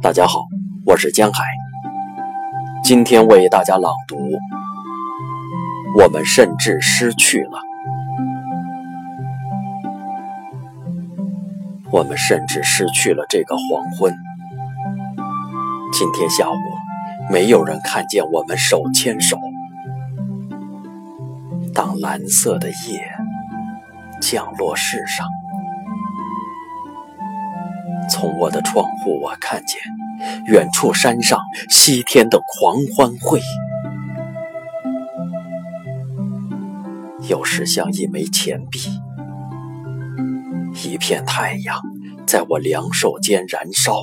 大家好，我是江海，今天为大家朗读。我们甚至失去了，我们甚至失去了这个黄昏。今天下午，没有人看见我们手牵手。当蓝色的夜降落世上。从我的窗户，我看见远处山上西天的狂欢会，有时像一枚钱币，一片太阳在我两手间燃烧。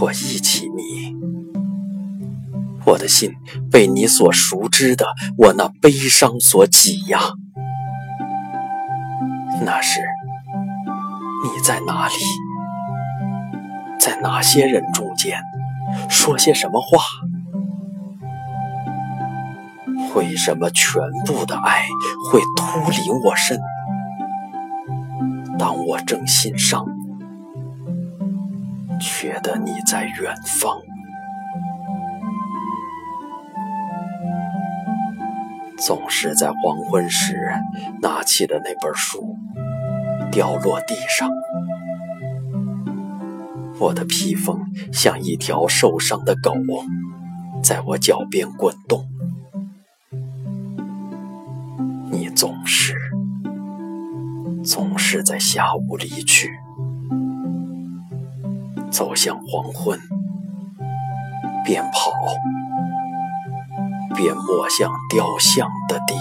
我忆起你，我的心被你所熟知的我那悲伤所挤压，那时。你在哪里？在哪些人中间？说些什么话？为什么全部的爱会突离我身？当我正心伤，觉得你在远方。总是在黄昏时拿起的那本书。掉落地上，我的披风像一条受伤的狗，在我脚边滚动。你总是，总是在下午离去，走向黄昏，边跑边抹向雕像的地。